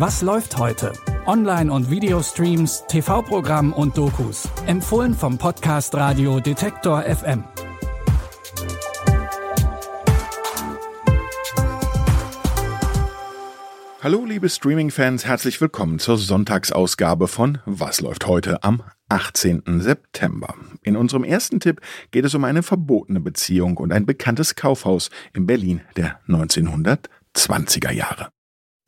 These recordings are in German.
Was läuft heute? Online- und Videostreams, TV-Programm und Dokus. Empfohlen vom Podcast Radio Detektor FM. Hallo liebe Streaming-Fans, herzlich willkommen zur Sonntagsausgabe von Was läuft heute am 18. September. In unserem ersten Tipp geht es um eine verbotene Beziehung und ein bekanntes Kaufhaus in Berlin der 1920er Jahre.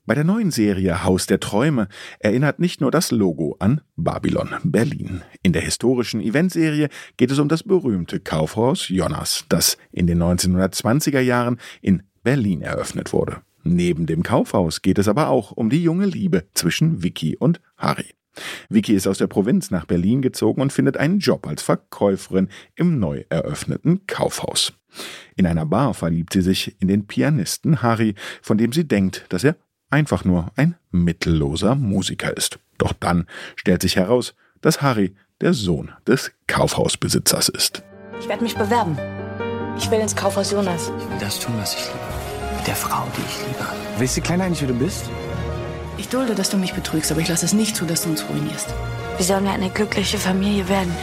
Bei der neuen Serie Haus der Träume erinnert nicht nur das Logo an Babylon Berlin. In der historischen Eventserie geht es um das berühmte Kaufhaus Jonas, das in den 1920er Jahren in Berlin eröffnet wurde. Neben dem Kaufhaus geht es aber auch um die junge Liebe zwischen Vicky und Harry. Vicky ist aus der Provinz nach Berlin gezogen und findet einen Job als Verkäuferin im neu eröffneten Kaufhaus. In einer Bar verliebt sie sich in den Pianisten Harry, von dem sie denkt, dass er einfach nur ein mittelloser Musiker ist. Doch dann stellt sich heraus, dass Harry der Sohn des Kaufhausbesitzers ist. Ich werde mich bewerben. Ich will ins Kaufhaus Jonas. Ich will das tun, was ich liebe der Frau, die ich liebe. Weißt du, Kleiner, eigentlich, wer du bist? Ich dulde, dass du mich betrügst, aber ich lasse es nicht zu, dass du uns ruinierst. Wie sollen wir eine glückliche Familie werden,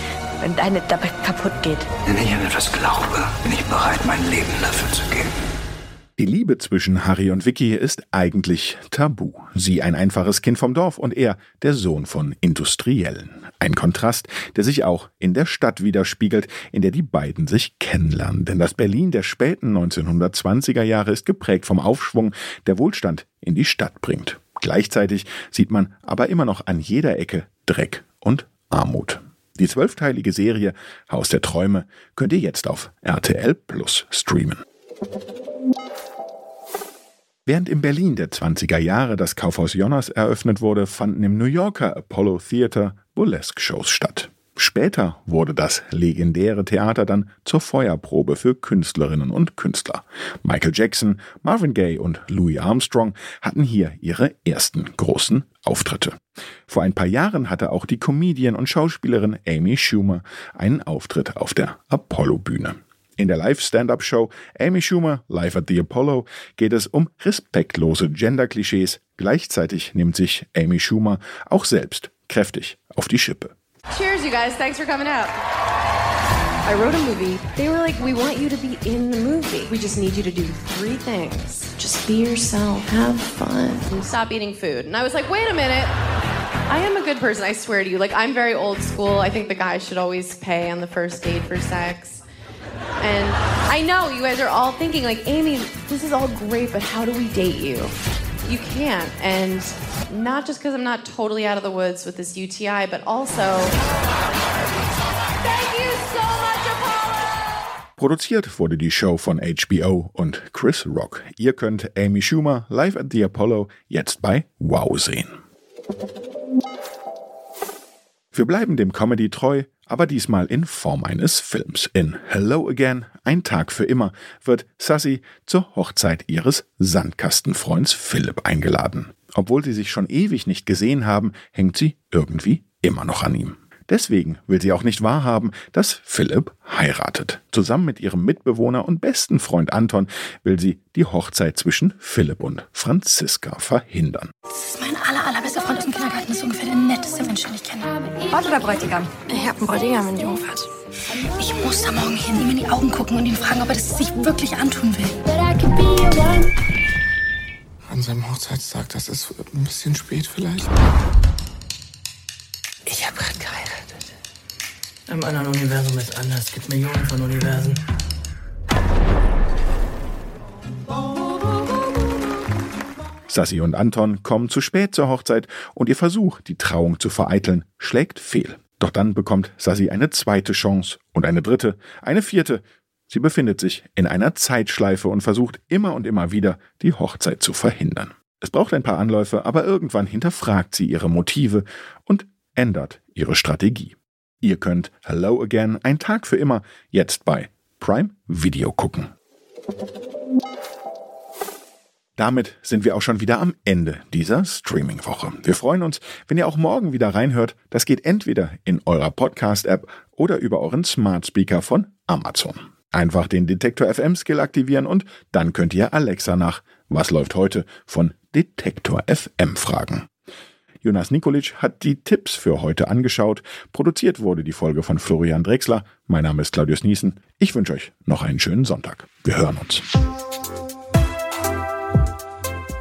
wenn deine dabei kaputt geht? Wenn ich an etwas glaube, bin ich bereit, mein Leben dafür zu geben. Die Liebe zwischen Harry und Vicky ist eigentlich tabu. Sie ein einfaches Kind vom Dorf und er der Sohn von Industriellen. Ein Kontrast, der sich auch in der Stadt widerspiegelt, in der die beiden sich kennenlernen. Denn das Berlin der späten 1920er Jahre ist geprägt vom Aufschwung, der Wohlstand in die Stadt bringt. Gleichzeitig sieht man aber immer noch an jeder Ecke Dreck und Armut. Die zwölfteilige Serie Haus der Träume könnt ihr jetzt auf RTL Plus streamen. Während in Berlin der 20er Jahre das Kaufhaus Jonas eröffnet wurde, fanden im New Yorker Apollo Theater Burlesque-Shows statt. Später wurde das legendäre Theater dann zur Feuerprobe für Künstlerinnen und Künstler. Michael Jackson, Marvin Gaye und Louis Armstrong hatten hier ihre ersten großen Auftritte. Vor ein paar Jahren hatte auch die Comedian und Schauspielerin Amy Schumer einen Auftritt auf der Apollo-Bühne. In der Live-Stand-Up-Show Amy Schumer Live at the Apollo geht es um respektlose Gender-Klischees. Gleichzeitig nimmt sich Amy Schumer auch selbst kräftig auf die Schippe. Cheers, you guys. Thanks for coming out. I wrote a movie. They were like, we want you to be in the movie. We just need you to do three things. Just be yourself, have fun, and stop eating food. And I was like, wait a minute. I am a good person, I swear to you. Like, I'm very old school. I think the guy should always pay on the first date for sex. And I know you guys are all thinking, like, Amy, this is all great, but how do we date you? You can't. And not just because I'm not totally out of the woods with this UTI, but also. Thank you so much, Apollo! Produziert wurde die Show von HBO und Chris Rock. Ihr könnt Amy Schumer live at the Apollo jetzt bei Wow sehen. Wir bleiben dem Comedy treu, aber diesmal in Form eines Films. In Hello Again, ein Tag für immer, wird Sassy zur Hochzeit ihres Sandkastenfreunds Philipp eingeladen. Obwohl sie sich schon ewig nicht gesehen haben, hängt sie irgendwie immer noch an ihm. Deswegen will sie auch nicht wahrhaben, dass Philipp heiratet. Zusammen mit ihrem Mitbewohner und besten Freund Anton will sie die Hochzeit zwischen Philipp und Franziska verhindern. Das ist mein aller, allerbester Braut oder Bräutigam? Ich hab einen Bräutigam in Jungfahrt. Ich muss da morgen hin, ihm in die Augen gucken und ihn fragen, ob er das sich wirklich antun will. An seinem Hochzeitstag, das ist ein bisschen spät vielleicht. Ich habe gerade geheiratet. Im anderen Universum ist anders. Es gibt Millionen von Universen. Sassi und Anton kommen zu spät zur Hochzeit und ihr Versuch, die Trauung zu vereiteln, schlägt fehl. Doch dann bekommt Sassi eine zweite Chance und eine dritte, eine vierte. Sie befindet sich in einer Zeitschleife und versucht immer und immer wieder, die Hochzeit zu verhindern. Es braucht ein paar Anläufe, aber irgendwann hinterfragt sie ihre Motive und ändert ihre Strategie. Ihr könnt Hello Again, ein Tag für immer, jetzt bei Prime Video gucken. Damit sind wir auch schon wieder am Ende dieser Streaming-Woche. Wir freuen uns, wenn ihr auch morgen wieder reinhört. Das geht entweder in eurer Podcast-App oder über euren Smart Speaker von Amazon. Einfach den Detektor FM-Skill aktivieren und dann könnt ihr Alexa nach Was läuft heute von Detektor FM fragen. Jonas Nikolic hat die Tipps für heute angeschaut. Produziert wurde die Folge von Florian Drexler. Mein Name ist Claudius Niesen. Ich wünsche euch noch einen schönen Sonntag. Wir hören uns.